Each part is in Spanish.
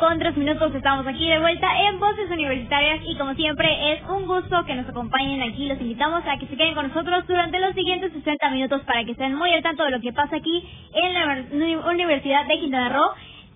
Con tres minutos estamos aquí de vuelta en Voces Universitarias y como siempre es un gusto que nos acompañen aquí. Los invitamos a que se queden con nosotros durante los siguientes 60 minutos para que estén muy al tanto de lo que pasa aquí en la Universidad de Quintana Roo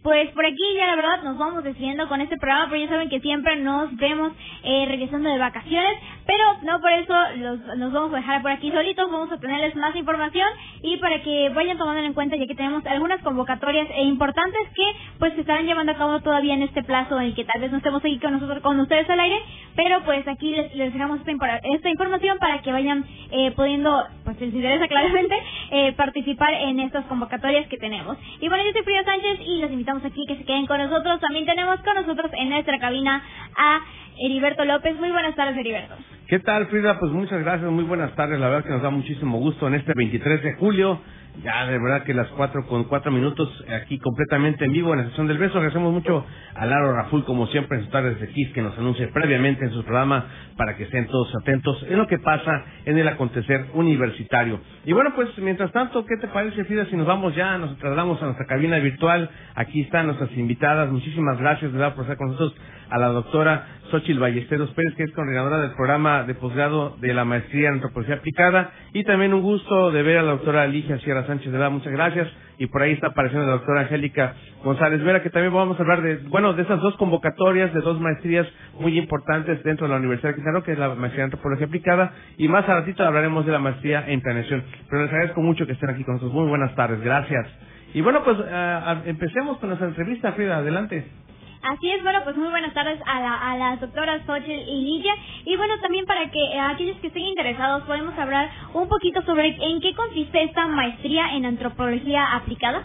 pues por aquí ya la verdad nos vamos despidiendo con este programa, pero ya saben que siempre nos vemos eh, regresando de vacaciones, pero no por eso los, nos vamos a dejar por aquí solitos, vamos a tenerles más información y para que vayan tomando en cuenta ya que tenemos algunas convocatorias e importantes que pues se estarán llevando a cabo todavía en este plazo en que tal vez no estemos aquí con nosotros con ustedes al aire, pero pues aquí les, les dejamos esta, esta información para que vayan eh, pudiendo, pues si les interesa claramente, eh, participar en estas convocatorias que tenemos. Y bueno, yo soy Frida Sánchez y los invitamos aquí que se queden con nosotros. También tenemos con nosotros en nuestra cabina a Heriberto López. Muy buenas tardes, Heriberto. ¿Qué tal, Frida? Pues muchas gracias, muy buenas tardes. La verdad que nos da muchísimo gusto en este 23 de julio ya, de verdad que las cuatro con cuatro minutos aquí completamente en vivo en la sesión del beso. Agradecemos mucho a Laro Raful, como siempre, en sus tardes de Kiss, que nos anuncie previamente en su programa para que estén todos atentos en lo que pasa en el acontecer universitario. Y bueno, pues mientras tanto, ¿qué te parece, Frida, si nos vamos ya, nos trasladamos a nuestra cabina virtual? Aquí están nuestras invitadas. Muchísimas gracias, de verdad, por estar con nosotros a la doctora Xochil Ballesteros Pérez, que es coordinadora del programa de posgrado de la maestría en antropología aplicada, y también un gusto de ver a la doctora Ligia Sierra Sánchez de la muchas gracias, y por ahí está apareciendo la doctora Angélica González Vera, que también vamos a hablar de, bueno, de esas dos convocatorias, de dos maestrías muy importantes dentro de la Universidad de Quintana que es la maestría en antropología aplicada, y más a ratito hablaremos de la maestría en planeación. Pero les agradezco mucho que estén aquí con nosotros. Muy buenas tardes, gracias. Y bueno, pues uh, empecemos con nuestra entrevista, Frida, adelante. Así es, bueno, pues muy buenas tardes a, la, a las doctoras Xochitl y Lidia. Y bueno, también para que eh, aquellos que estén interesados podemos hablar un poquito sobre en qué consiste esta maestría en antropología aplicada.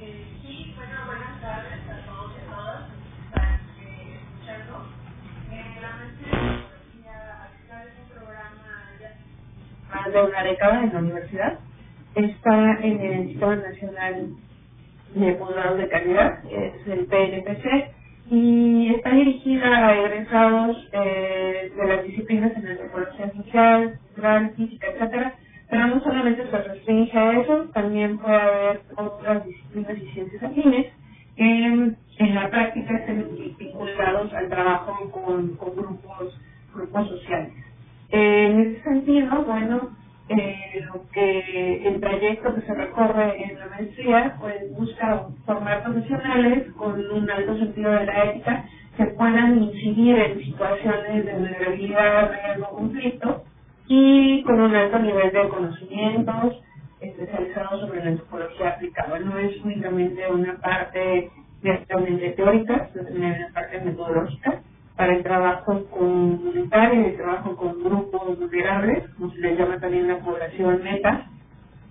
Eh, sí, bueno, buenas tardes a todos y a todas que escuchando. Eh, la maestría en es un programa de una década en la universidad. Está en el Sistema Nacional de posgrados de calidad, es el PNPC, y está dirigida a egresados eh, de las disciplinas en antropología social, cultural, física, etcétera, pero no solamente se restringe a eso, también puede haber otras disciplinas y ciencias afines que en la práctica estén vinculados al trabajo con, grupos, grupos sociales. en ese sentido, bueno, eh, lo que el trayecto que se recorre en la maestría pues busca formar profesionales con un alto sentido de la ética que puedan incidir en situaciones de vulnerabilidad, riesgo, conflicto y con un alto nivel de conocimientos especializados sobre la antropología aplicada. No es únicamente una parte directamente teórica, sino también una parte metodológica para el trabajo comunitario y el trabajo con grupos vulnerables, como se le llama también la población meta.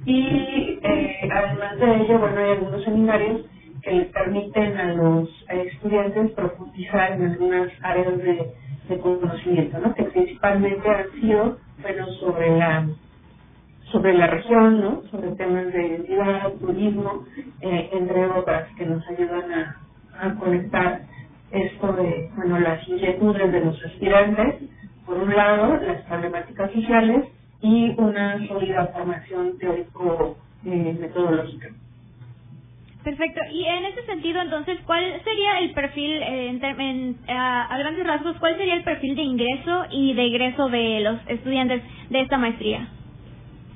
Y eh, además de ello, bueno, hay algunos seminarios que les permiten a los estudiantes profundizar en algunas áreas de, conocimiento, ¿no? que principalmente han sido bueno, sobre la sobre la región, ¿no? sobre temas de identidad, turismo, eh, entre otras, que nos ayudan a conectar esto de bueno, las inquietudes de los aspirantes, por un lado, las problemáticas sociales y una sólida formación teórico-metodológica. Perfecto. Y en ese sentido, entonces, ¿cuál sería el perfil, en, en, a, grandes rasgos, cuál sería el perfil de ingreso y de egreso de los estudiantes de esta maestría?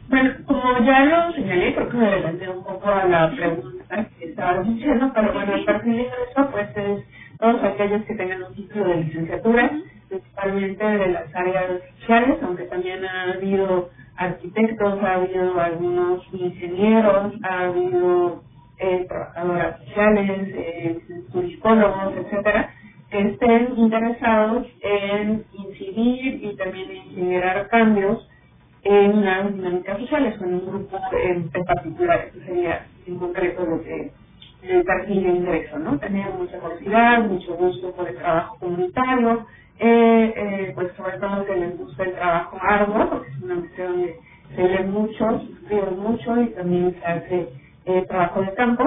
Bueno, como ya lo señalé, creo que me adelanté un poco a la pregunta que estaba diciendo, pero bueno, el perfil de ingreso pues es todos aquellos que tengan un título de licenciatura, principalmente de las áreas sociales, aunque también ha habido arquitectos, ha habido algunos ingenieros, ha habido eh, trabajadoras sociales, eh, turismólogos, etcétera, que estén interesados en incidir y también en generar cambios en las dinámicas sociales, con un grupo en, particular. Esto sería en concreto lo que el perfil de ingreso, ¿no? Tener mucha curiosidad, mucho gusto por el trabajo comunitario, eh, eh, pues sobre todo que les gusta el trabajo arduo, porque es una maestría donde se lee mucho, se mucho y también se hace eh, trabajo de campo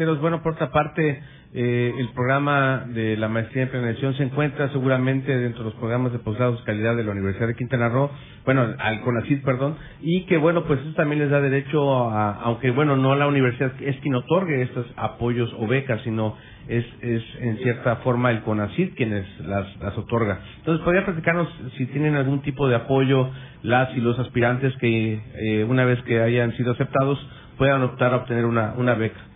Bueno, por otra parte, eh, el programa de la maestría en planeación se encuentra seguramente dentro de los programas de posgrados calidad de la Universidad de Quintana Roo, bueno, al CONACYT, perdón, y que bueno, pues eso también les da derecho a, aunque bueno, no la universidad es quien otorgue estos apoyos o becas, sino es, es en cierta forma el CONACYT quienes las, las otorga. Entonces, ¿podría platicarnos si tienen algún tipo de apoyo las y los aspirantes que eh, una vez que hayan sido aceptados puedan optar a obtener una, una beca?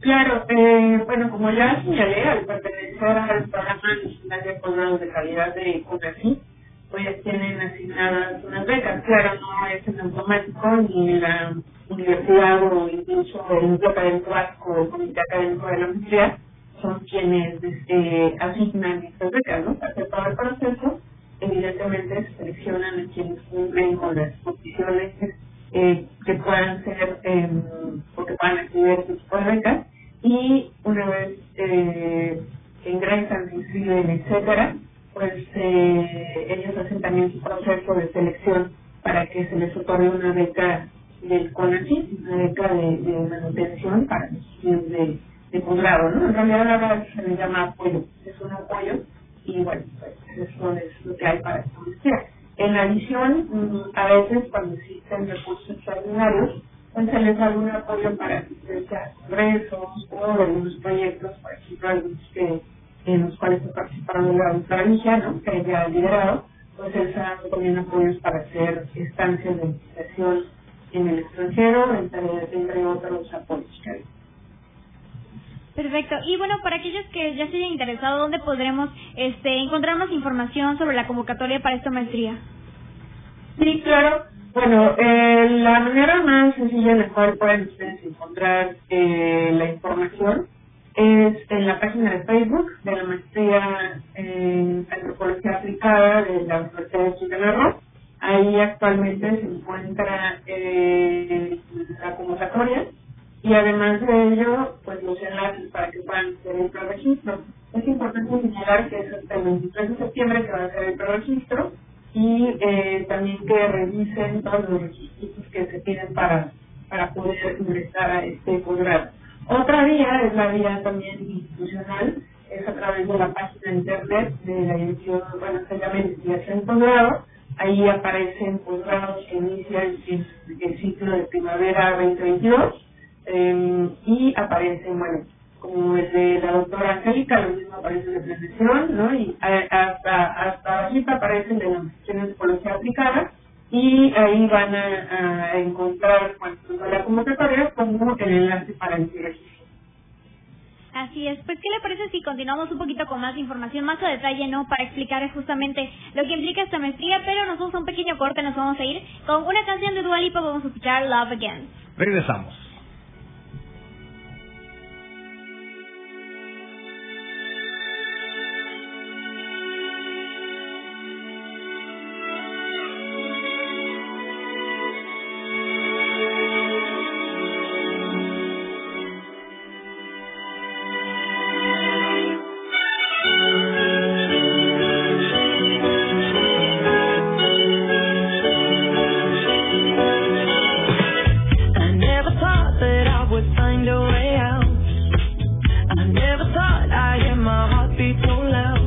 Claro, eh, bueno, como ya señalé, al pertenecer al programa nacional de posgrados de calidad de CONACYT, pues tienen asignadas unas becas. Claro, no es en automático ni la universidad o incluso el núcleo académico o comité académico de la universidad son quienes eh, asignan estas becas, ¿no? Para todo el proceso, evidentemente se seleccionan a quienes cumplen con las condiciones eh, que puedan ser eh, o que puedan acceder a este tipo de becas y una vez eh, ingresan, se inscriben, etcétera, pues eh, ellos hacen también su proceso de selección para que se les otorgue una beca del CONACYT, una beca de, de manutención para los estudios de, de posgrado, ¿no? En realidad ahora se le llama apoyo, es un apoyo y bueno, pues eso es lo que hay para estudiar. En adición, mm, a veces cuando existen recursos extraordinarios, pues se les da un apoyo para asistencia a congresos o algunos proyectos, por ejemplo, algunos que en los cuales se participaron de la ¿no? que ella ha liderado, pues se les ha dado también apoyos para hacer estancias de investigación en el extranjero, entre, entre otros apoyos que hay. Perfecto. Y bueno, para aquellos que ya se hayan interesado, ¿dónde podremos este, encontrar más información sobre la convocatoria para esta maestría? Sí, claro. Bueno, eh, la manera más sencilla en la cual pueden ustedes encontrar eh, la información es en la página de Facebook de la maestría en antropología aplicada de la Universidad de Quintana Ahí actualmente se encuentra eh, la convocatoria y además de ello, pues los enlaces para que puedan hacer el preregistro. Es importante señalar que es hasta el 23 de septiembre que va a ser el preregistro y eh, también que revisen todos los requisitos que se piden para, para poder ingresar a este posgrado. Otra vía es la vía también institucional, es a través de la página internet de la dirección, bueno, se llama investigación posgrado, ahí aparecen posgrados que inician el, el ciclo de primavera 2022 eh, y aparecen, bueno, como el de la doctora Angélica, lo mismo aparece de prevención, ¿no? Y hasta, hasta bajita aparece el de la de psicología aplicada, y ahí van a, a encontrar, bueno, la convocatoria como el enlace para el registro. Así es, pues ¿qué le parece si continuamos un poquito con más información, más a detalle, ¿no? Para explicar justamente lo que implica esta maestría, pero nos vamos a un pequeño corte, nos vamos a ir con una canción de Dua Lipa, vamos a escuchar Love Again. Regresamos. Thought I heard my heartbeat so loud.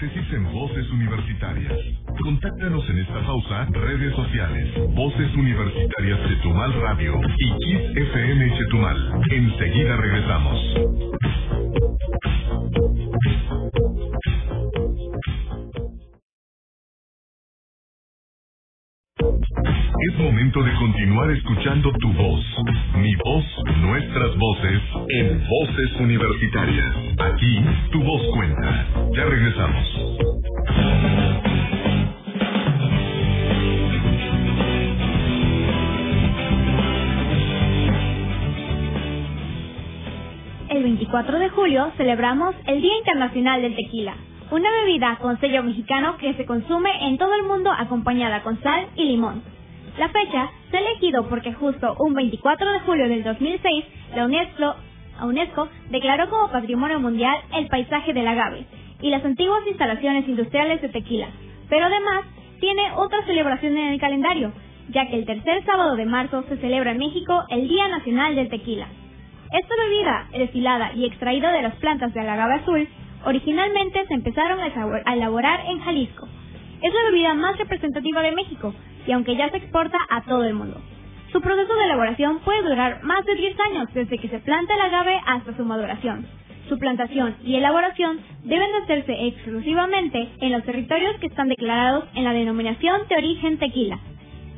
En Voces Universitarias. Contáctanos en esta pausa, redes sociales, Voces Universitarias Chetumal Radio y Kiss FM Chetumal. Enseguida regresamos. De continuar escuchando tu voz, mi voz, nuestras voces, en Voces Universitarias. Aquí, tu voz cuenta. Ya regresamos. El 24 de julio celebramos el Día Internacional del Tequila, una bebida con sello mexicano que se consume en todo el mundo acompañada con sal y limón. La fecha se ha elegido porque justo un 24 de julio del 2006 la UNESCO, la UNESCO declaró como Patrimonio Mundial el paisaje del agave y las antiguas instalaciones industriales de tequila, pero además tiene otra celebración en el calendario, ya que el tercer sábado de marzo se celebra en México el Día Nacional del Tequila. Esta bebida, destilada y extraída de las plantas del agave azul, originalmente se empezaron a elaborar en Jalisco. Es la bebida más representativa de México y aunque ya se exporta a todo el mundo. Su proceso de elaboración puede durar más de 10 años desde que se planta el agave hasta su maduración. Su plantación y elaboración deben de hacerse exclusivamente en los territorios que están declarados en la denominación de origen tequila.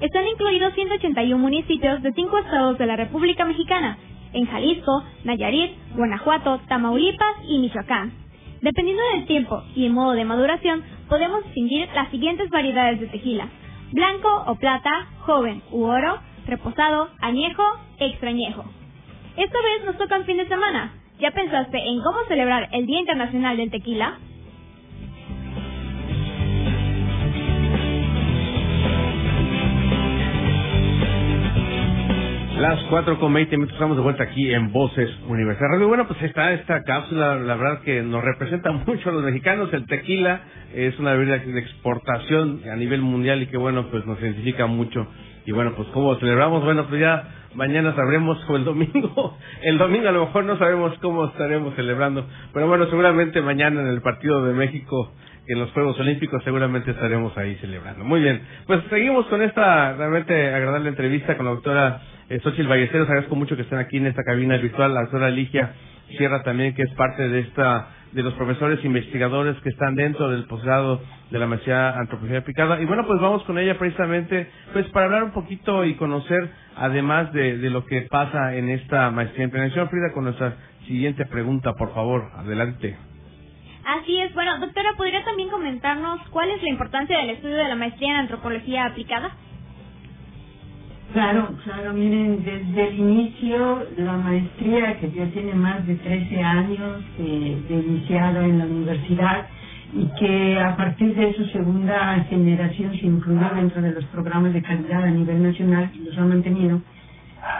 Están incluidos 181 municipios de cinco estados de la República Mexicana, en Jalisco, Nayarit, Guanajuato, Tamaulipas y Michoacán. Dependiendo del tiempo y el modo de maduración, podemos distinguir las siguientes variedades de tequila. Blanco o plata, joven u oro, reposado, añejo, extrañejo. Esta vez nos toca el fin de semana. ¿Ya pensaste en cómo celebrar el Día Internacional del Tequila? Las 4 con 20 minutos estamos de vuelta aquí en Voces Universal Radio. Bueno, pues está esta cápsula, la verdad que nos representa mucho a los mexicanos. El tequila es una bebida de exportación a nivel mundial y que bueno, pues nos identifica mucho. Y bueno, pues cómo celebramos, bueno, pues ya mañana sabremos o el domingo. El domingo a lo mejor no sabemos cómo estaremos celebrando, pero bueno, seguramente mañana en el partido de México en los Juegos Olímpicos seguramente estaremos ahí celebrando. Muy bien, pues seguimos con esta realmente agradable entrevista con la doctora eh, Xochitl Ballesteros. Agradezco mucho que estén aquí en esta cabina virtual. La doctora Ligia Sierra también, que es parte de esta de los profesores investigadores que están dentro del posgrado de la maestría antropología aplicada. Y bueno, pues vamos con ella precisamente pues para hablar un poquito y conocer además de, de lo que pasa en esta maestría en planeación. Frida, con nuestra siguiente pregunta, por favor, adelante. Así es. Bueno, doctora, ¿podría también comentarnos cuál es la importancia del estudio de la maestría en antropología aplicada? Claro, claro, miren, desde el inicio, la maestría que ya tiene más de 13 años eh, de iniciado en la universidad y que a partir de su segunda generación se incluyó dentro de los programas de calidad a nivel nacional y los ha mantenido.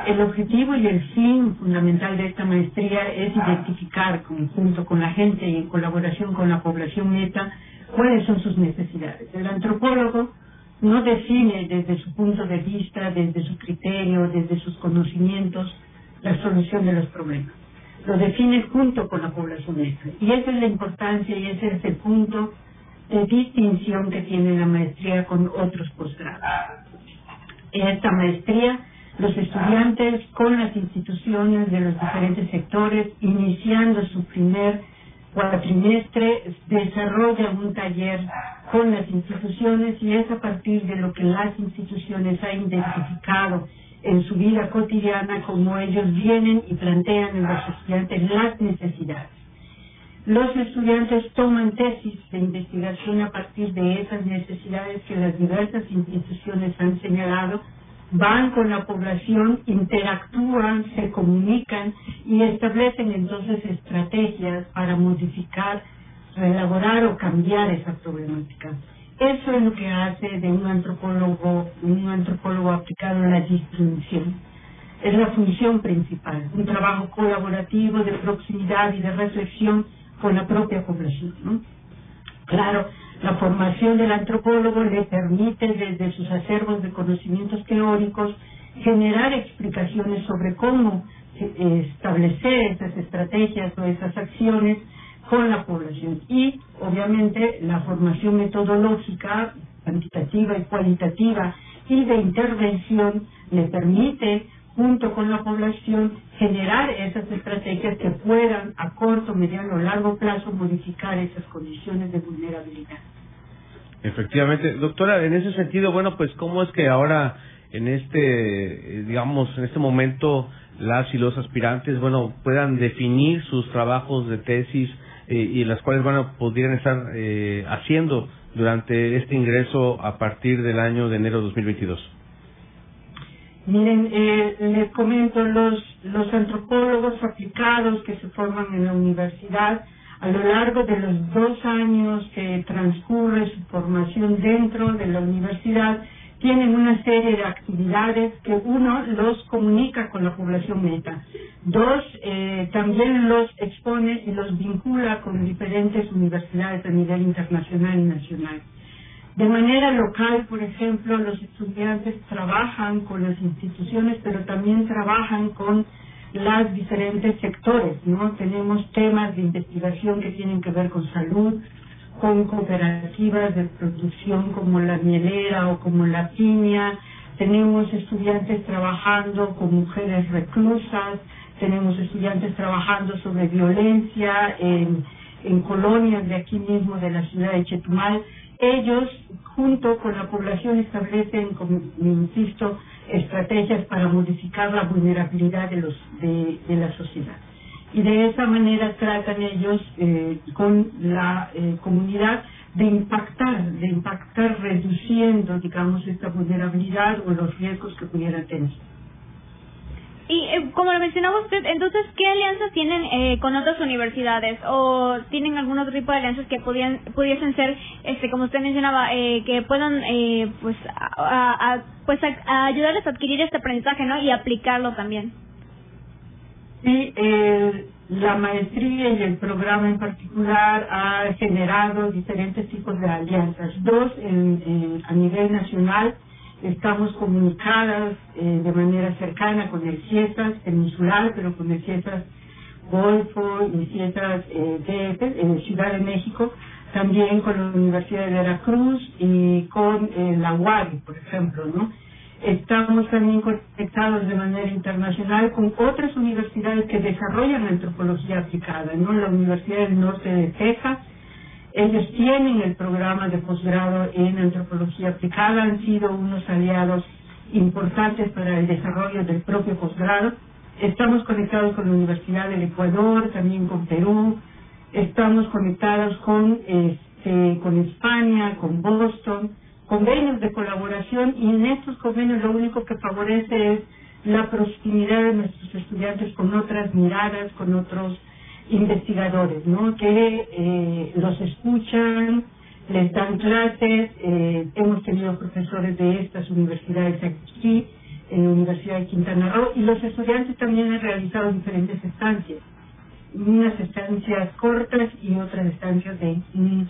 El objetivo y el fin fundamental de esta maestría es identificar junto con la gente y en colaboración con la población meta cuáles son sus necesidades. El antropólogo no define desde su punto de vista, desde su criterio, desde sus conocimientos, la solución de los problemas. Lo define junto con la población meta. Y esa es la importancia y ese es el punto de distinción que tiene la maestría con otros posgrados. Esta maestría los estudiantes con las instituciones de los diferentes sectores, iniciando su primer cuatrimestre, desarrollan un taller con las instituciones y es a partir de lo que las instituciones han identificado en su vida cotidiana como ellos vienen y plantean en los estudiantes las necesidades. Los estudiantes toman tesis de investigación a partir de esas necesidades que las diversas instituciones han señalado van con la población, interactúan, se comunican y establecen entonces estrategias para modificar, reelaborar o cambiar esa problemática. Eso es lo que hace de un antropólogo, un antropólogo aplicado a la distinción. Es la función principal, un trabajo colaborativo de proximidad y de reflexión con la propia población. Claro, la formación del antropólogo le permite desde sus acervos de conocimientos teóricos generar explicaciones sobre cómo eh, establecer esas estrategias o esas acciones con la población. Y obviamente la formación metodológica, cuantitativa y cualitativa y de intervención le permite junto con la población generar esas estrategias que puedan a corto, mediano o largo plazo modificar esas condiciones de vulnerabilidad. Efectivamente, doctora, en ese sentido, bueno, pues cómo es que ahora en este, eh, digamos, en este momento las y los aspirantes, bueno, puedan definir sus trabajos de tesis eh, y las cuales, bueno, podrían estar eh, haciendo durante este ingreso a partir del año de enero de 2022. Miren, eh, les comento, los, los antropólogos aplicados que se forman en la universidad, a lo largo de los dos años que transcurre su formación dentro de la universidad, tienen una serie de actividades que uno los comunica con la población meta, dos eh, también los expone y los vincula con diferentes universidades a nivel internacional y nacional. De manera local, por ejemplo, los estudiantes trabajan con las instituciones, pero también trabajan con los diferentes sectores, ¿no? Tenemos temas de investigación que tienen que ver con salud, con cooperativas de producción como la mielera o como la piña, tenemos estudiantes trabajando con mujeres reclusas, tenemos estudiantes trabajando sobre violencia en, en colonias de aquí mismo de la ciudad de Chetumal ellos, junto con la población, establecen, como insisto, estrategias para modificar la vulnerabilidad de, los, de, la sociedad. Y de esa manera tratan ellos eh, con la eh, comunidad de impactar, de impactar reduciendo, digamos, esta vulnerabilidad o los riesgos que pudieran tener. Y eh, como lo mencionaba usted, entonces, ¿qué alianzas tienen eh, con otras universidades? ¿O tienen algún otro tipo de alianzas que pudiesen ser, este, como usted mencionaba, eh, que puedan eh, pues, a, a- pues a- ayudarles a adquirir este aprendizaje ¿no? y aplicarlo también? Sí, eh, la maestría y el programa en particular ha generado diferentes tipos de alianzas. Dos, en- a nivel nacional, estamos comunicadas eh, de manera cercana con el CIESAS peninsular, pero con el CIESAS Golfo y CIESAS eh, DF, en Ciudad de México, también con la Universidad de Veracruz y con eh, la UARI, por ejemplo, ¿no? Estamos también conectados de manera internacional con otras universidades que desarrollan antropología aplicada, ¿no? La Universidad del Norte de Texas, ellos tienen el programa de posgrado en antropología aplicada, han sido unos aliados importantes para el desarrollo del propio posgrado. Estamos conectados con la Universidad del Ecuador, también con Perú, estamos conectados con, este, con España, con Boston, convenios de colaboración y en estos convenios lo único que favorece es la proximidad de nuestros estudiantes con otras miradas, con otros investigadores, ¿no? Que eh, los escuchan, les dan clases, eh, hemos tenido profesores de estas universidades aquí, en la Universidad de Quintana Roo, y los estudiantes también han realizado diferentes estancias, unas estancias cortas y otras estancias de un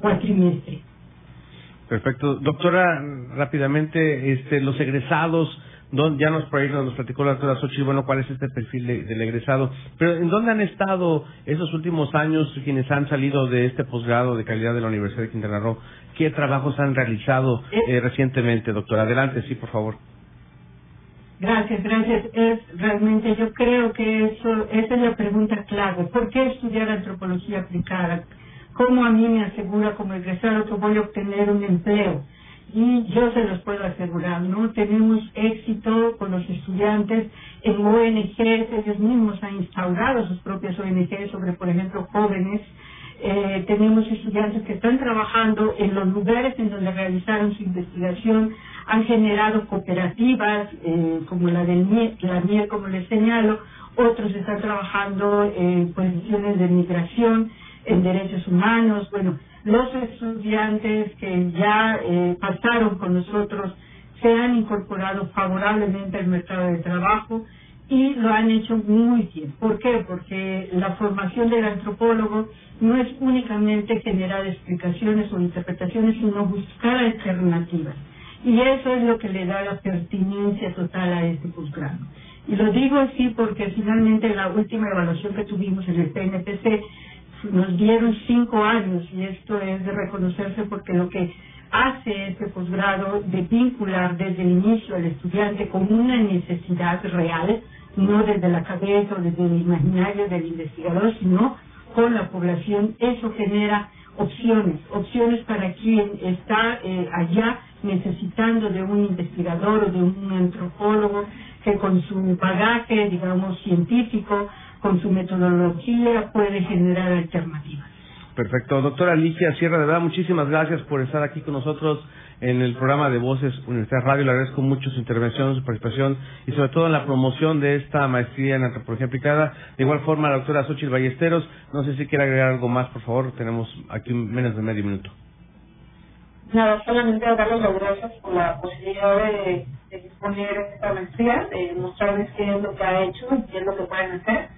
cuatrimestre. Perfecto. Doctora, rápidamente, este, los egresados, don- ya nos, por ahí nos platicó la doctora Xochitl, bueno, cuál es este perfil de- del egresado, pero ¿en dónde han estado esos últimos años quienes han salido de este posgrado de calidad de la Universidad de Quintana Roo? ¿Qué trabajos han realizado eh, recientemente, doctora? Adelante, sí, por favor. Gracias, gracias. Es realmente, yo creo que eso, esa es la pregunta clave. ¿Por qué estudiar antropología aplicada? ¿Cómo a mí me asegura como egresado que voy a obtener un empleo? Y yo se los puedo asegurar, ¿no? Tenemos éxito con los estudiantes en ONGs, ellos mismos han instaurado sus propias ONGs sobre, por ejemplo, jóvenes. Eh, tenemos estudiantes que están trabajando en los lugares en donde realizaron su investigación, han generado cooperativas eh, como la del MIE, la MIE, como les señalo, otros están trabajando en posiciones de migración, en derechos humanos, bueno, los estudiantes que ya eh, pasaron con nosotros se han incorporado favorablemente al mercado de trabajo y lo han hecho muy bien. ¿Por qué? Porque la formación del antropólogo no es únicamente generar explicaciones o interpretaciones, sino buscar alternativas. Y eso es lo que le da la pertinencia total a este posgrado. Y lo digo así porque finalmente la última evaluación que tuvimos en el PNPC nos dieron cinco años y esto es de reconocerse porque lo que hace este posgrado de vincular desde el inicio al estudiante con una necesidad real, no desde la cabeza o desde el imaginario del investigador, sino con la población, eso genera opciones, opciones para quien está eh, allá necesitando de un investigador o de un antropólogo que con su bagaje, digamos, científico, con su metodología puede generar alternativas. Perfecto. Doctora Alicia Sierra, de verdad, muchísimas gracias por estar aquí con nosotros en el programa de Voces Universidad Radio. Le agradezco mucho su intervención, su participación y sobre todo en la promoción de esta maestría en antropología aplicada. De igual forma, la doctora Xochitl Ballesteros, no sé si quiere agregar algo más, por favor. Tenemos aquí menos de medio minuto. Nada, solamente darles las gracias por la posibilidad de, de disponer esta maestría, de mostrarles qué es lo que ha hecho y qué es lo que pueden hacer.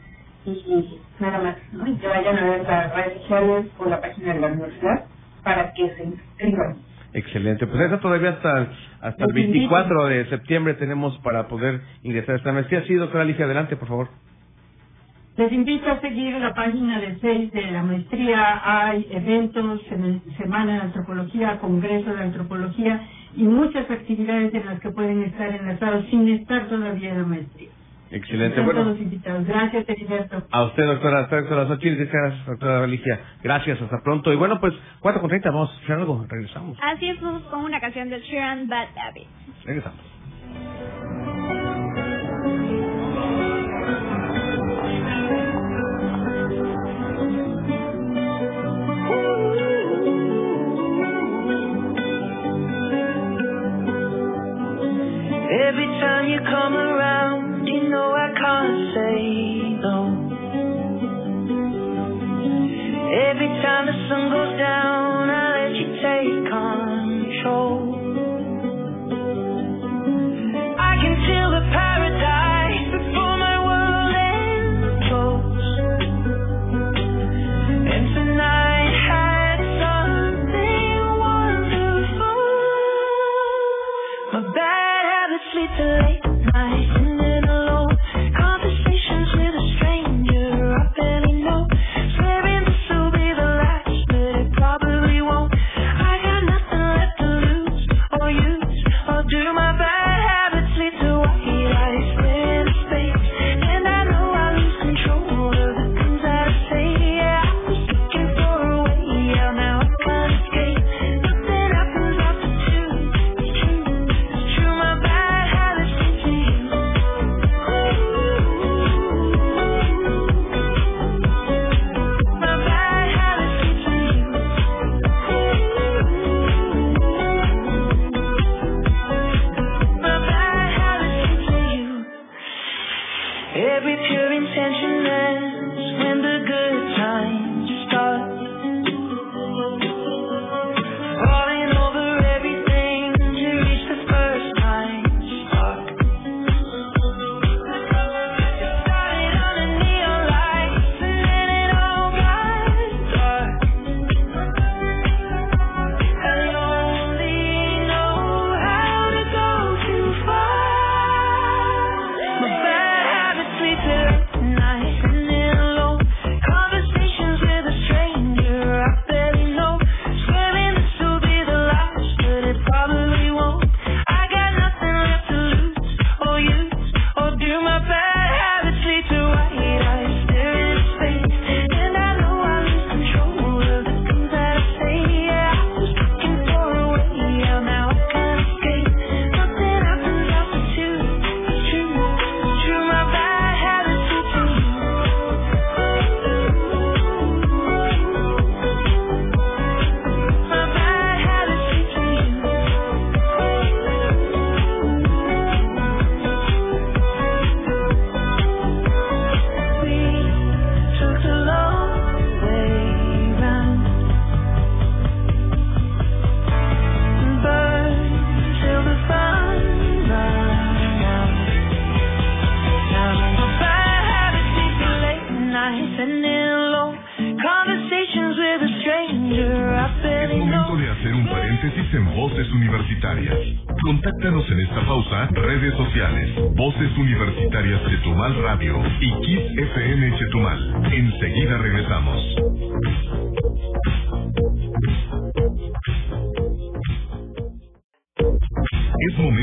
Y nada más, ¿no? Y que vayan a ver las redes sociales o la página de la universidad para que se inscriban. Excelente. Pues eso todavía hasta, hasta el Los invito. 24 de septiembre tenemos para poder ingresar a esta maestría. Sí, doctora Alicia, adelante, por favor. Les invito a seguir la página de Facebook de la maestría. Hay eventos, sem- semana de antropología, congreso de antropología y muchas actividades en las que pueden estar enlazados sin estar todavía en la maestría. Excelente. Bueno, todos invitados. Gracias, Heriberto. a usted, doctora, a usted, doctora Xochitl, gracias, doctora Alicia. Gracias, hasta pronto. Y bueno, pues, 4 con 30, vamos a hacer algo. Regresamos. Así es, vamos con una canción de Sharon Bad Habits. Regresamos.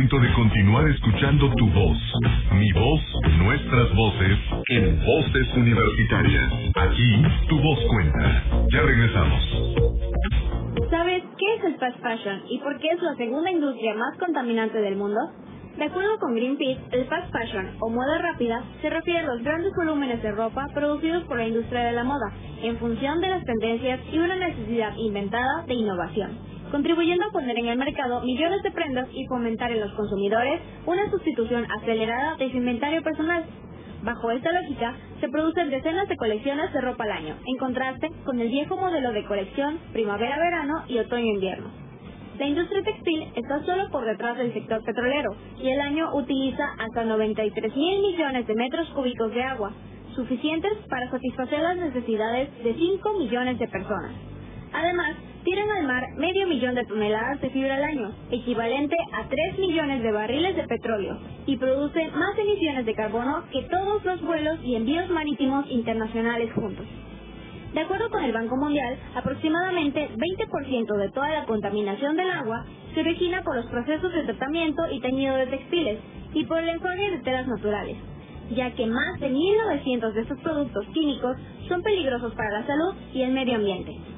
Momento de continuar escuchando tu voz, mi voz, nuestras voces, en Voces Universitarias. Aquí, tu voz cuenta. Ya regresamos. ¿Sabes qué es el fast fashion y por qué es la segunda industria más contaminante del mundo? De acuerdo con Greenpeace, el fast fashion o moda rápida se refiere a los grandes volúmenes de ropa producidos por la industria de la moda en función de las tendencias y una necesidad inventada de innovación, contribuyendo a poner en el mercado millones de prendas y fomentar en los consumidores una sustitución acelerada de su inventario personal. Bajo esta lógica, se producen decenas de colecciones de ropa al año, en contraste con el viejo modelo de colección primavera-verano y otoño-invierno. La industria textil está solo por detrás del sector petrolero y el año utiliza hasta 93 mil millones de metros cúbicos de agua, suficientes para satisfacer las necesidades de 5 millones de personas. Además, tiran al mar medio millón de toneladas de fibra al año, equivalente a 3 millones de barriles de petróleo, y produce más emisiones de carbono que todos los vuelos y envíos marítimos internacionales juntos. De acuerdo con el Banco Mundial, aproximadamente 20% de toda la contaminación del agua se origina por los procesos de tratamiento y teñido de textiles y por el enjuague de telas naturales, ya que más de 1.900 de estos productos químicos son peligrosos para la salud y el medio ambiente.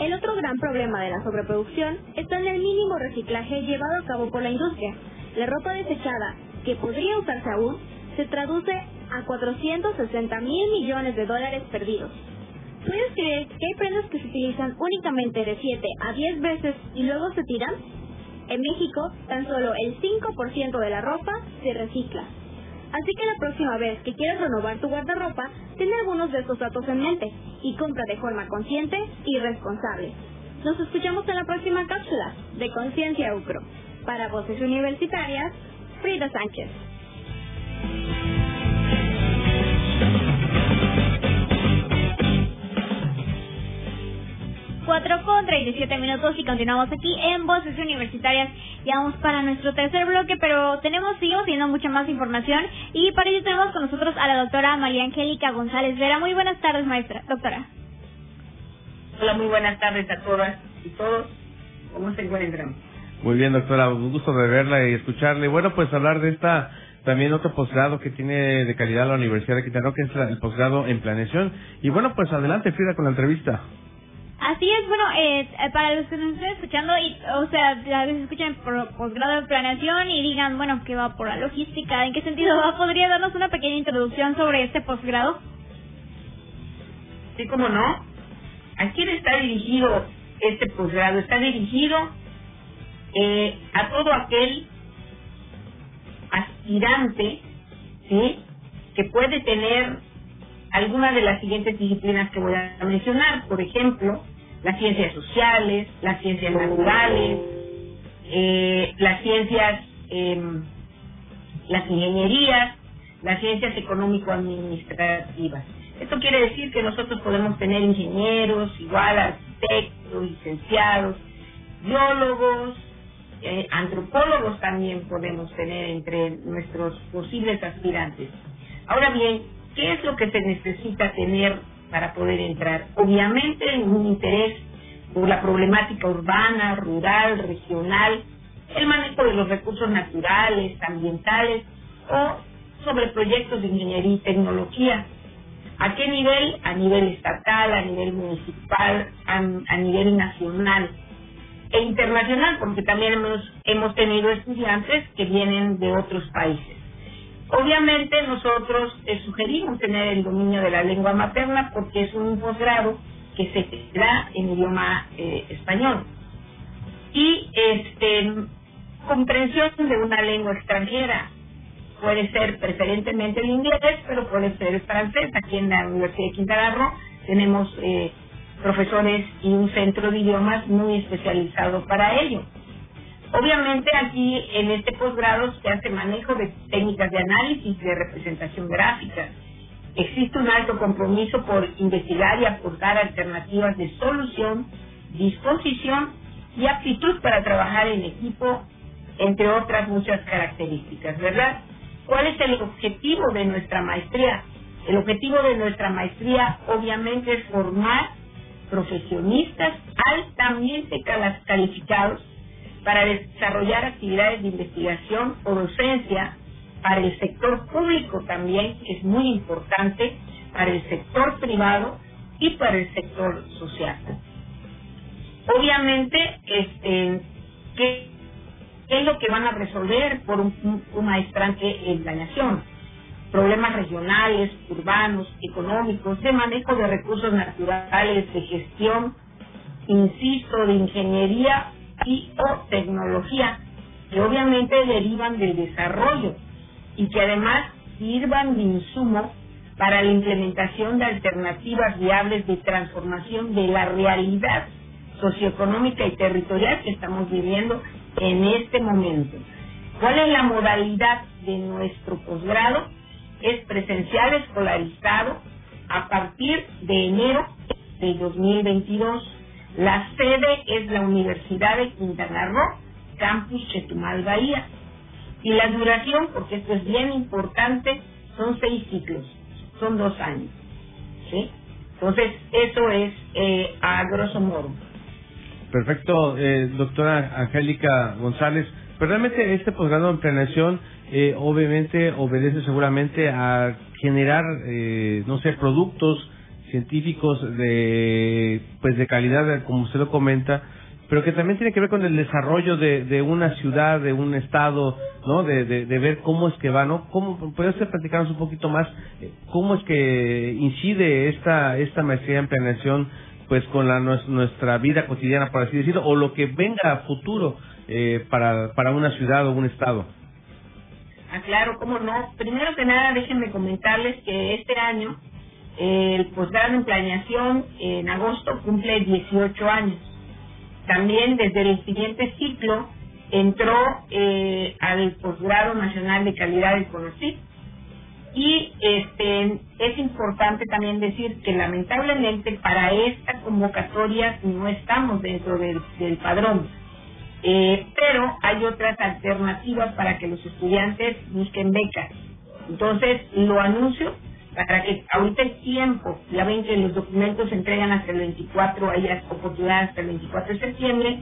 El otro gran problema de la sobreproducción está en el mínimo reciclaje llevado a cabo por la industria. La ropa desechada, que podría usarse aún, se traduce a 460 mil millones de dólares perdidos. ¿Puedes creer que hay prendas que se utilizan únicamente de 7 a 10 veces y luego se tiran? En México, tan solo el 5% de la ropa se recicla. Así que la próxima vez que quieras renovar tu guardarropa, ten algunos de estos datos en mente y compra de forma consciente y responsable. Nos escuchamos en la próxima cápsula de Conciencia UCRO. Para Voces Universitarias, Frida Sánchez. 4 con 37 minutos y continuamos aquí en Voces Universitarias. Ya vamos para nuestro tercer bloque, pero tenemos, seguimos teniendo mucha más información y para ello tenemos con nosotros a la doctora María Angélica González Vera. Muy buenas tardes, maestra, doctora. Hola, muy buenas tardes a todas y todos. ¿Cómo se encuentran? Muy bien, doctora, un gusto de verla y escucharle. Bueno, pues hablar de esta también otro posgrado que tiene de calidad la Universidad de Quintana Roo, que es el posgrado en planeación. Y bueno, pues adelante, Frida, con la entrevista. Así es, bueno, eh, eh, para los que nos estén escuchando, y, o sea, a veces escuchan por posgrado de planeación y digan, bueno, que va por la logística, ¿en qué sentido va? ¿Podría darnos una pequeña introducción sobre este posgrado? Sí, cómo no. ¿A quién está dirigido este posgrado? Está dirigido eh, a todo aquel aspirante, ¿sí? Que puede tener algunas de las siguientes disciplinas que voy a mencionar, por ejemplo, las ciencias sociales, las ciencias naturales, eh, las ciencias, em, las ingenierías, las ciencias económico-administrativas. Esto quiere decir que nosotros podemos tener ingenieros, igual arquitectos, licenciados, biólogos, eh, antropólogos también podemos tener entre nuestros posibles aspirantes. Ahora bien, ¿Qué es lo que se necesita tener para poder entrar? Obviamente un interés por la problemática urbana, rural, regional, el manejo de los recursos naturales, ambientales o sobre proyectos de ingeniería y tecnología. ¿A qué nivel? A nivel estatal, a nivel municipal, a, nivel nacional e internacional, porque también hemos, hemos tenido estudiantes que vienen de otros países. Obviamente nosotros eh, sugerimos tener el dominio de la lengua materna porque es un posgrado que se da en idioma eh, español. Y este comprensión de una lengua extranjera. Puede ser preferentemente el inglés, pero puede ser el francés. Aquí en la Universidad de Quintana Roo tenemos eh, profesores y un centro de idiomas muy especializado para ello. Obviamente aquí en este posgrado se hace manejo de técnicas de análisis de representación gráfica. Existe un alto compromiso por investigar y aportar alternativas de solución, disposición y aptitud para trabajar en equipo, entre otras muchas características, ¿verdad? ¿Cuál es el objetivo de nuestra maestría? El objetivo de nuestra maestría obviamente es formar profesionistas altamente calificados para desarrollar actividades de investigación o docencia para el sector público también, que es muy importante, para el sector privado y para el sector social. Obviamente, este, ¿qué, es lo que van a resolver por un, un maestrante en planeación? Problemas regionales, urbanos, económicos, de manejo de recursos naturales, de gestión, insisto, de ingeniería y o tecnología que obviamente derivan del desarrollo y que además sirvan de insumo para la implementación de alternativas viables de transformación de la realidad socioeconómica y territorial que estamos viviendo en este momento. ¿Cuál es la modalidad de nuestro posgrado? Es presencial escolarizado a partir de enero de 2022 la sede es la Universidad de Quintana Roo, Campus Chetumal Bahía. Y la duración, porque esto es bien importante, son seis ciclos, son dos años. ¿sí? Entonces, eso es eh, a grosso modo. Perfecto, eh, doctora Angélica González. Pero realmente este posgrado en planeación eh, obviamente obedece seguramente a generar, eh, no sé, productos científicos de pues de calidad como usted lo comenta pero que también tiene que ver con el desarrollo de, de una ciudad, de un estado, ¿no? De, de, ver cómo es que va, ¿no? ¿Cómo, ¿Puede usted platicarnos un poquito más eh, cómo es que incide esta, esta maestría en planeación pues con la, nues- nuestra vida cotidiana, por así decirlo, o lo que venga a futuro eh, para, para una ciudad o un estado? Ah, claro, cómo no. Primero que nada, déjenme comentarles que este año el posgrado en planeación en agosto cumple 18 años. También desde el siguiente ciclo entró eh, al posgrado nacional de calidad del CONACYT. Y este es importante también decir que lamentablemente para esta convocatoria no estamos dentro del, del padrón. Eh, pero hay otras alternativas para que los estudiantes busquen becas. Entonces, lo anuncio para que ahorita el tiempo, ya ven que los documentos se entregan hasta el 24, hay oportunidades hasta el 24 de septiembre,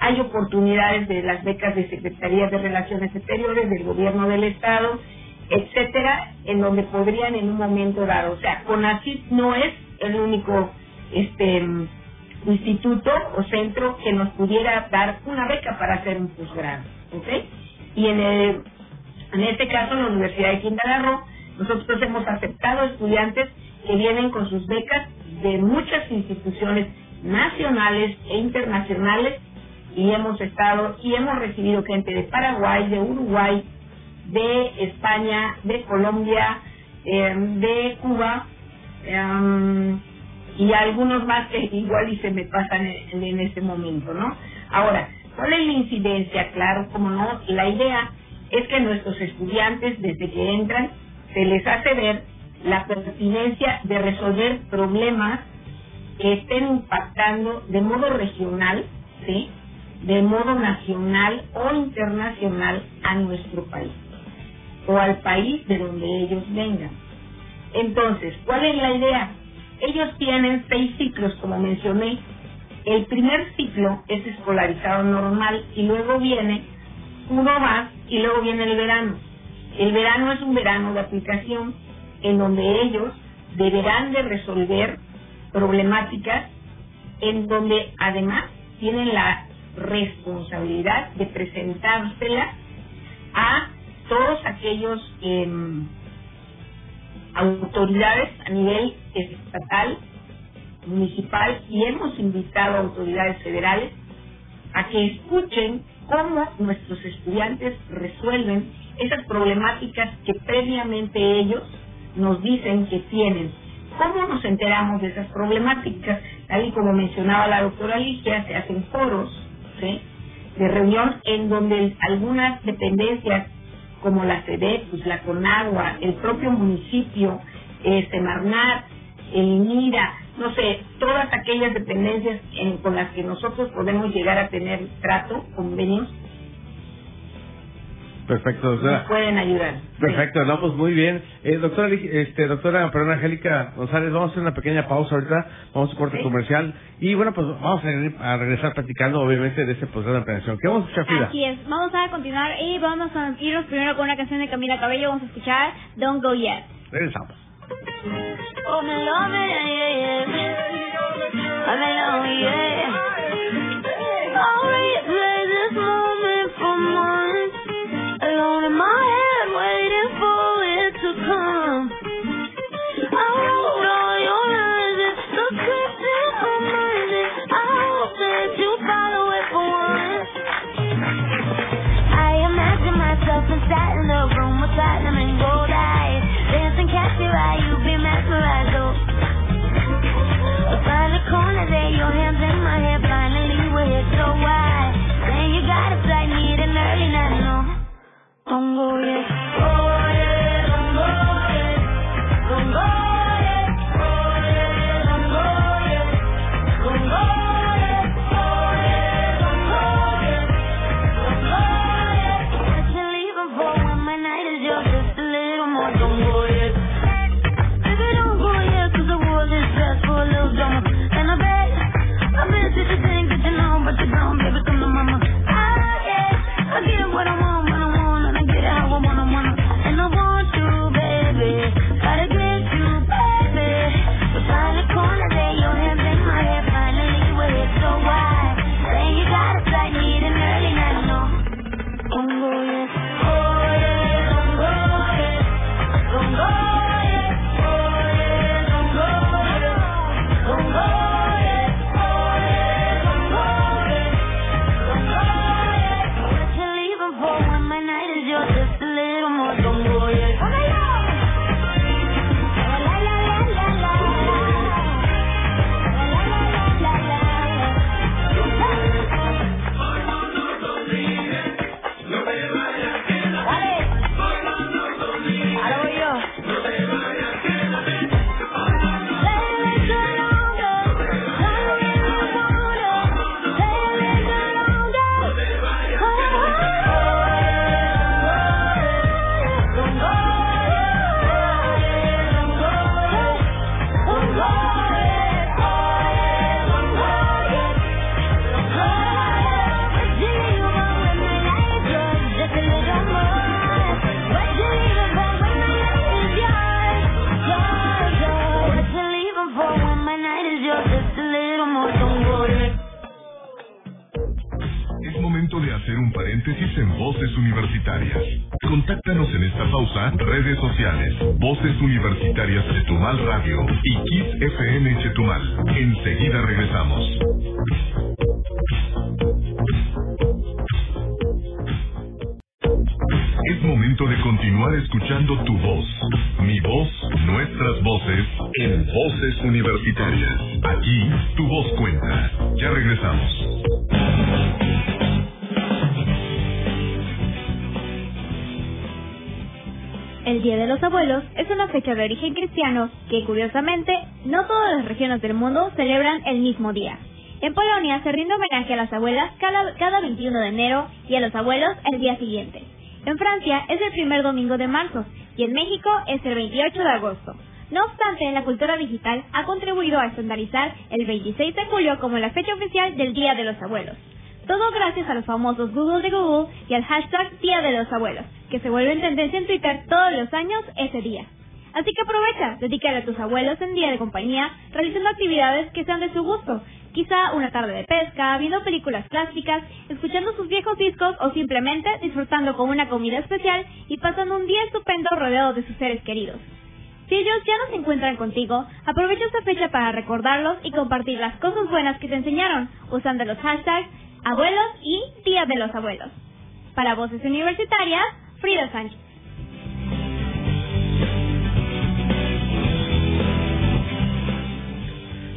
hay oportunidades de las becas de Secretaría de Relaciones Exteriores, del Gobierno del Estado, etcétera, en donde podrían en un momento dado, o sea, CONACYT no es el único este instituto o centro que nos pudiera dar una beca para hacer un posgrado, ¿ok? Y en el, en este caso, la Universidad de Quintana Roo, nosotros hemos aceptado estudiantes que vienen con sus becas de muchas instituciones nacionales e internacionales y hemos estado y hemos recibido gente de Paraguay, de Uruguay, de España, de Colombia, eh, de Cuba em, y algunos más que igual y se me pasan en, en este momento, ¿no? Ahora, ¿cuál es la incidencia? Claro, como no, la idea es que nuestros estudiantes desde que entran se les hace ver la pertinencia de resolver problemas que estén impactando de modo regional, ¿sí? de modo nacional o internacional a nuestro país o al país de donde ellos vengan. Entonces, ¿cuál es la idea? Ellos tienen seis ciclos, como mencioné. El primer ciclo es escolarizado normal y luego viene uno más y luego viene el verano. El verano es un verano de aplicación en donde ellos deberán de resolver problemáticas en donde además tienen la responsabilidad de presentárselas a todos aquellos em, autoridades a nivel estatal, municipal y hemos invitado a autoridades federales a que escuchen cómo nuestros estudiantes resuelven esas problemáticas que previamente ellos nos dicen que tienen. ¿Cómo nos enteramos de esas problemáticas? Tal y como mencionaba la doctora Ligia, se hacen foros de reunión en donde algunas dependencias como la CD, pues la Conagua, el propio municipio, eh, Semarnat, el MIRA, no sé, todas aquellas dependencias en- con las que nosotros podemos llegar a tener trato, convenios, Perfecto, doctora. nos pueden ayudar. Perfecto, pues muy bien. Eh, doctora, este, doctora, perdón, Angélica González, vamos a hacer una pequeña pausa ahorita, vamos a un corte Sí. comercial y bueno, pues vamos a, a regresar platicando obviamente de ese posgrado de planeación. ¿Qué vamos a escuchar, Frida? Así es, vamos a continuar y vamos a irnos primero con una canción de Camila Cabello, vamos a escuchar Don't Go Yet. Regresamos. Oh, me love it, yeah, yeah. I'm alone, yeah. Oh yeah, El Día de los Abuelos es una fecha de origen cristiano que, curiosamente, no todas las regiones del mundo celebran el mismo día. En Polonia se rinde homenaje a las abuelas cada, cada 21 de enero y a los abuelos el día siguiente. En Francia es el primer domingo de marzo y en México es el 28 de agosto. No obstante, la cultura digital ha contribuido a estandarizar el 26 de julio como la fecha oficial del Día de los Abuelos. Todo gracias a los famosos Google de Google y al hashtag Día de los Abuelos, que se vuelve en tendencia en Twitter todos los años ese día. Así que aprovecha, dedícale a tus abuelos en día de compañía, realizando actividades que sean de su gusto. Quizá una tarde de pesca, viendo películas clásicas, escuchando sus viejos discos o simplemente disfrutando con una comida especial y pasando un día estupendo rodeado de sus seres queridos. Si ellos ya no se encuentran contigo, aprovecha esta fecha para recordarlos y compartir las cosas buenas que te enseñaron usando los hashtags abuelos y día de los abuelos. Para Voces Universitarias, Frida Sánchez.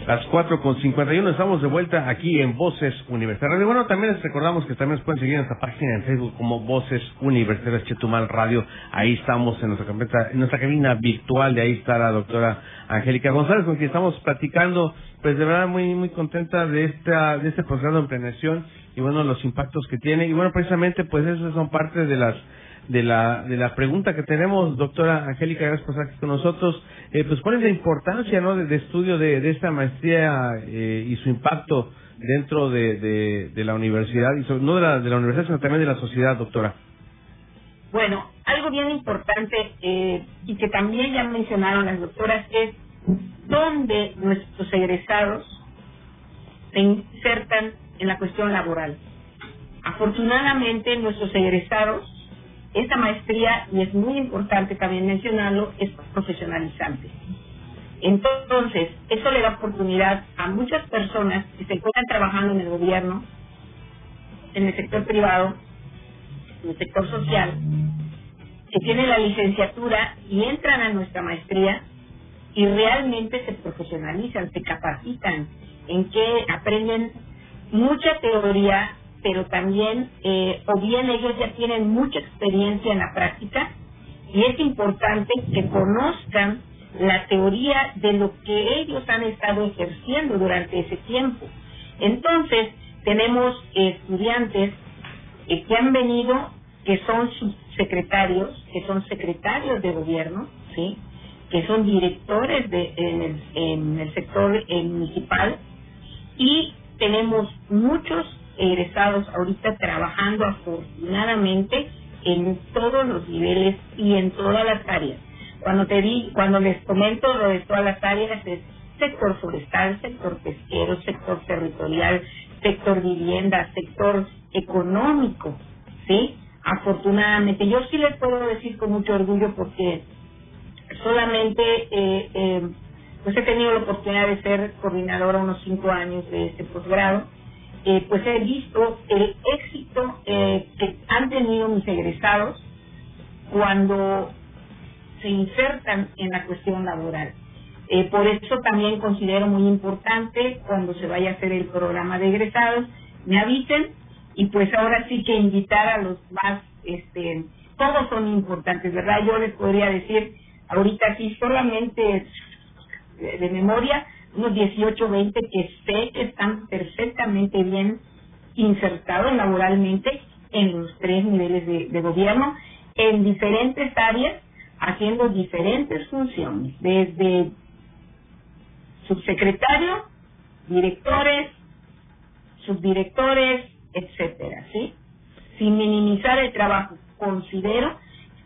Las 4 con 51 estamos de vuelta aquí en Voces Universitarias. Y bueno, también les recordamos que también nos pueden seguir en nuestra página en Facebook como Voces Universitarias Chetumal Radio. Ahí estamos en nuestra, en nuestra cabina virtual. De ahí está la doctora Angélica González, con quien estamos platicando. Pues de verdad muy muy contenta de esta de este posgrado en planeación y bueno los impactos que tiene y bueno precisamente pues esas son parte de las de la de la pregunta que tenemos, doctora Angélica, gracias aquí con nosotros. Eh, pues, ¿cuál es la importancia, no, de, de estudio de, de esta maestría eh, y su impacto dentro de, de, de la universidad y sobre- no de la, de la universidad, sino también de la sociedad, doctora? Bueno, algo bien importante eh, y que también ya mencionaron las doctoras es dónde nuestros egresados se insertan en la cuestión laboral. Afortunadamente nuestros egresados, esta maestría, y es muy importante también mencionarlo, es profesionalizante. Entonces, eso le da oportunidad a muchas personas que se encuentran trabajando en el gobierno, en el sector privado, en el sector social, que tienen la licenciatura y entran a nuestra maestría y realmente se profesionalizan, se capacitan, en que aprenden mucha teoría, pero también, eh, o bien ellos ya tienen mucha experiencia en la práctica, y es importante que conozcan la teoría de lo que ellos han estado ejerciendo durante ese tiempo. Entonces, tenemos estudiantes que han venido, que son subsecretarios, que son secretarios de gobierno, ¿sí? que son directores de, en, el, en el sector eh, municipal y tenemos muchos egresados ahorita trabajando afortunadamente en todos los niveles y en todas las áreas. Cuando te di, cuando les comento lo de todas las áreas es sector forestal, sector pesquero, sector territorial, sector vivienda, sector económico, ¿sí? Afortunadamente, yo sí les puedo decir con mucho orgullo porque solamente eh, eh, pues he tenido la oportunidad de ser coordinadora unos cinco años de este posgrado, eh, pues he visto el éxito eh, que han tenido mis egresados cuando se insertan en la cuestión laboral. Eh, por eso también considero muy importante cuando se vaya a hacer el programa de egresados, me avisen y pues ahora sí que invitar a los más, este, todos son importantes, ¿verdad? Yo les podría decir ahorita sí solamente de, memoria unos 18 20 que sé que están perfectamente bien insertados laboralmente en los tres niveles de, gobierno en diferentes áreas haciendo diferentes funciones desde subsecretario directores subdirectores etcétera sí sin minimizar el trabajo considero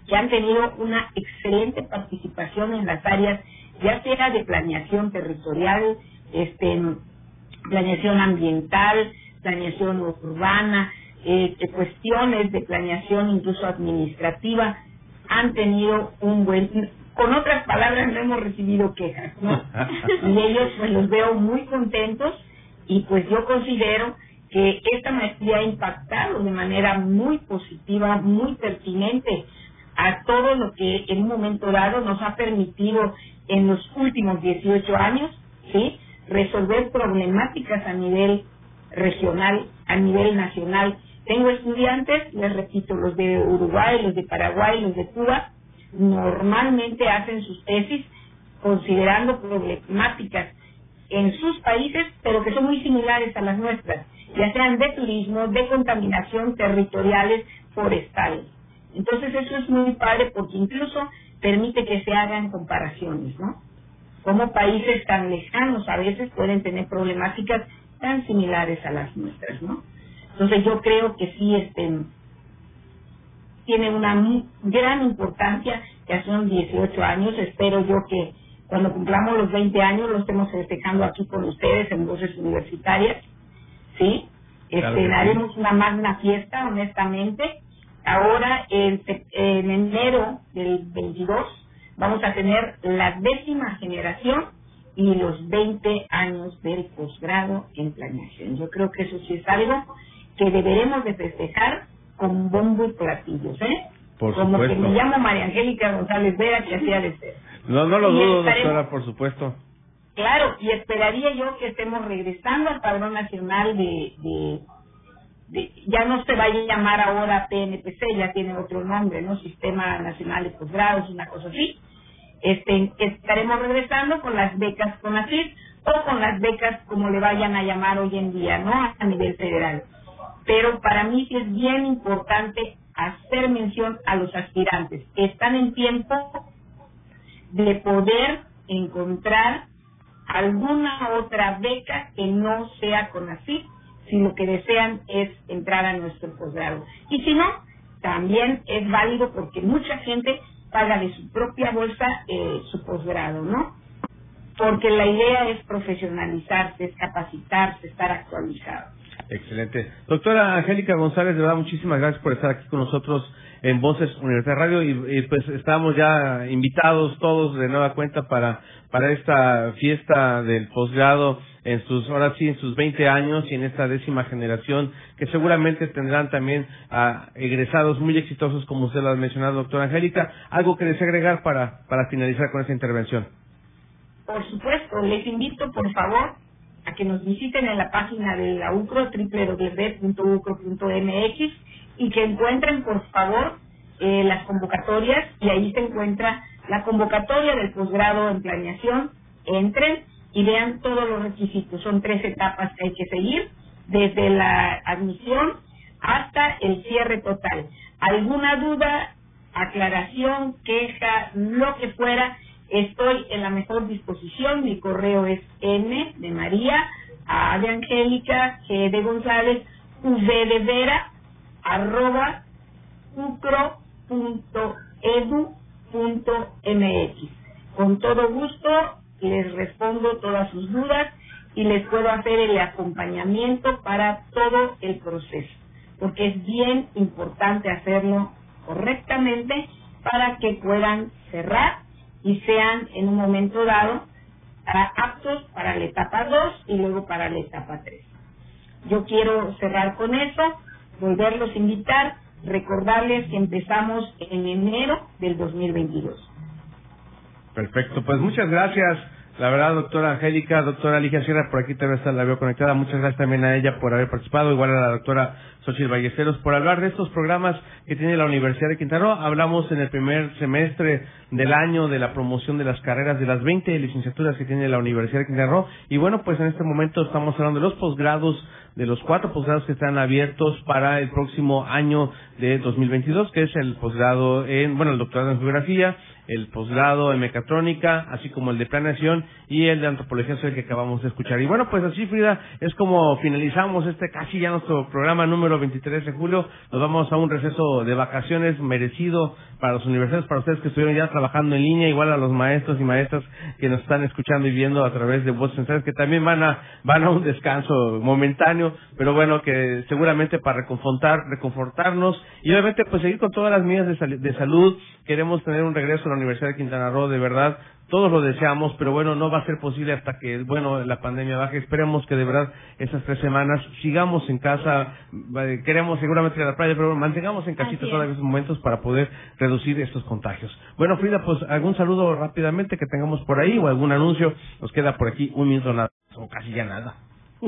que han tenido una excelente participación en las áreas ya sea de planeación territorial, este, planeación ambiental, planeación urbana, eh, cuestiones de planeación incluso administrativa han tenido un buen con otras palabras no hemos recibido quejas ¿no? y ellos pues los veo muy contentos y pues yo considero que esta maestría ha impactado de manera muy positiva, muy pertinente a todo lo que en un momento dado nos ha permitido en los últimos 18 años, ¿sí? resolver problemáticas a nivel regional, a nivel nacional. Tengo estudiantes, les repito, los de Uruguay, los de Paraguay, los de Cuba, normalmente hacen sus tesis considerando problemáticas en sus países, pero que son muy similares a las nuestras, ya sean de turismo, de contaminación territoriales, forestales. Entonces eso es muy padre porque incluso permite que se hagan comparaciones, ¿no? Como países tan lejanos a veces pueden tener problemáticas tan similares a las nuestras, ¿no? Entonces yo creo que sí este, tiene una gran importancia, ya son 18 años, espero yo que cuando cumplamos los 20 años lo estemos festejando aquí con ustedes en Voces Universitarias, ¿sí? Este, haremos una magna fiesta, honestamente. Ahora, en, en enero del 22, vamos a tener la décima generación y los 20 años del posgrado en planeación. Yo creo que eso sí es algo que deberemos de festejar con bombo y platillos, ¿eh? Por Como supuesto. que me llamo María Angélica González Vera, que hacía de ser. No, no lo Y dudo, doctora, por supuesto. Claro, y esperaría yo que estemos regresando al padrón nacional de, de, de- ya no se vaya a llamar ahora PNPC, ya tiene otro nombre, ¿no? Sistema Nacional de Posgrados, una cosa así. Este, estaremos regresando con las becas CONACYT o con las becas como le vayan a llamar hoy en día, ¿no? A nivel federal. Pero para mí sí es bien importante hacer mención a los aspirantes. Están en tiempo de poder encontrar alguna otra beca que no sea CONACYT si lo que desean es entrar a nuestro posgrado. Y si no, también es válido porque mucha gente paga de su propia bolsa eh, su posgrado, ¿no? Porque la idea es profesionalizarse, es capacitarse, estar actualizado. Excelente. Doctora Angélica González, de verdad, muchísimas gracias por estar aquí con nosotros en Voces Universidad Radio y, y, pues estamos ya invitados todos de nueva cuenta para para esta fiesta del posgrado en sus ahora sí en sus 20 años y en esta décima generación que seguramente tendrán también a egresados muy exitosos como usted lo ha mencionado doctora Angélica. Algo que desea agregar para para finalizar con esta intervención Por supuesto, les invito por favor a que nos visiten en la página de la UCRO, www.ucro.mx, y que encuentren por favor eh, las convocatorias, y ahí se encuentra la convocatoria del posgrado en planeación. Entren y vean todos los requisitos. Son tres etapas que hay que seguir, desde la admisión hasta el cierre total. ¿Alguna duda, aclaración, queja, lo que fuera? Estoy en la mejor disposición. Mi correo es n de María, a de Angélica, g de González, v de Vera, arroba ucro.edu.mx. Con todo gusto les respondo todas sus dudas y les puedo hacer el acompañamiento para todo el proceso, porque es bien importante hacerlo correctamente para que puedan cerrar y sean en un momento dado ah, aptos para la etapa 2 y luego para la etapa 3. Yo quiero cerrar con eso, volverlos a invitar, recordarles que empezamos en enero del 2022. Perfecto, pues muchas gracias. La verdad, doctora Angélica, doctora Ligia Sierra, por aquí también está la veo conectada. Muchas gracias también a ella por haber participado, igual a la doctora Xochitl Ballesteros, por hablar de estos programas que tiene la Universidad de Quintana Roo. Hablamos en el primer semestre del año de la promoción de las carreras de las 20 licenciaturas que tiene la Universidad de Quintana Roo. Y bueno, pues en este momento estamos hablando de los posgrados, de los cuatro posgrados que están abiertos para el próximo año de 2022, que es el posgrado en, bueno, el doctorado en geografía, el posgrado en mecatrónica, así como el de planeación y el de antropología social que acabamos de escuchar. Y bueno, pues así, Frida, es como finalizamos este casi ya nuestro programa número 23 de julio. Nos vamos a un receso de vacaciones merecido para los universitarios, para ustedes que estuvieron ya trabajando en línea, igual a los maestros y maestras que nos están escuchando y viendo a través de voces centrales, que también van a, van a un descanso momentáneo pero bueno, que seguramente para reconfortar, reconfortarnos y obviamente pues seguir con todas las medidas de salud, queremos tener un regreso a la Universidad de Quintana Roo, de verdad, todos lo deseamos, pero bueno, no va a ser posible hasta que, bueno, la pandemia baje. Esperemos que de verdad esas tres semanas sigamos en casa, queremos seguramente ir a la playa, pero mantengamos en casita Así es. todavía esos momentos para poder reducir estos contagios. Bueno, Frida, pues algún saludo rápidamente que tengamos por ahí o algún anuncio. Nos queda por aquí un minuto nada, o casi ya nada.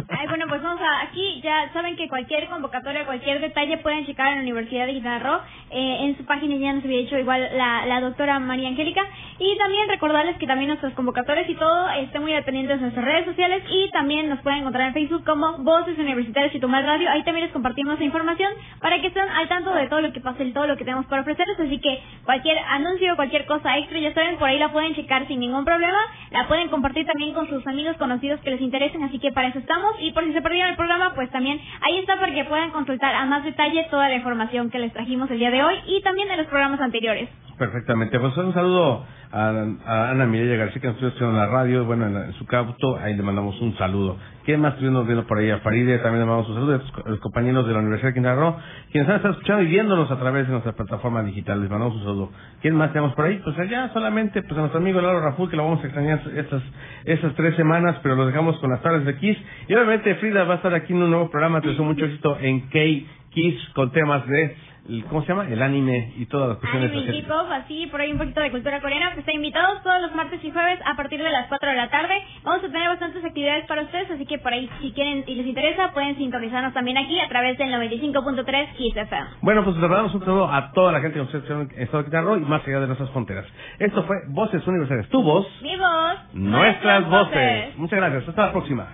Ay, bueno, pues vamos a, aquí ya saben que cualquier convocatoria, cualquier detalle pueden checar en la Universidad de Quintana. Eh, en su página ya nos había dicho igual la, la doctora María Angélica. Y también recordarles que también nuestras convocatorias y todo estén muy al pendientes de nuestras redes sociales. Y también nos pueden encontrar en Facebook como Voces Universitarias y Tomar Radio. Ahí también les compartimos información para que estén al tanto de todo lo que pasa y todo lo que tenemos para ofrecerles. Así que cualquier anuncio, cualquier cosa extra, ya saben, por ahí la pueden checar sin ningún problema. La pueden compartir también con sus amigos conocidos que les interesen. Así que para eso estamos. Y por si se perdieron el programa, pues también ahí está para que puedan consultar a más detalle toda la información que les trajimos el día de hoy y también de los programas anteriores. Perfectamente. Pues un saludo a, Ana Mireya García que nos estuvo en la radio, bueno, en, la- en su cauto, ahí le mandamos un saludo. ¿Quién más estuvimos viendo por ahí? A Faride también le mandamos un saludo, a los compañeros de la Universidad de Quintana Roo, quienes han estado escuchando y viéndonos a través de nuestra plataforma digital, les mandamos un saludo. ¿Quién más tenemos por ahí? Pues allá solamente pues a nuestro amigo Lalo Raful, que lo vamos a extrañar estas, estas tres semanas, pero lo dejamos con las tardes de Kiss. Y obviamente Frida va a estar aquí en un nuevo programa, te deseo mucho éxito en K-Kiss con temas de, el- ¿cómo se llama? El anime y todas las cuestiones Anime y hop, así por ahí un poquito de cultura coreana, pues están invitados todos los martes y jueves a partir de las 4 de la tarde. Vamos a tener bastantes actividades para ustedes, así que por ahí si quieren y les interesa pueden sintonizarnos también aquí a través del 95.3 Kiss FM. Bueno, pues le damos un saludo a toda la gente que nos en Estado Quintana y más allá de nuestras fronteras. Esto fue Voces Universales, tu voz, Mi voz, nuestras voces. Muchas gracias, hasta la próxima.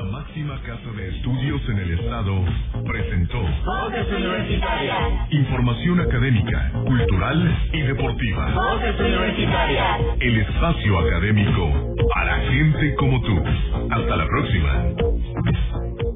La máxima casa de estudios en el estado presentó Voces universitarias. información académica, cultural y deportiva. Voces universitarias. El espacio académico para gente como tú. Hasta la próxima.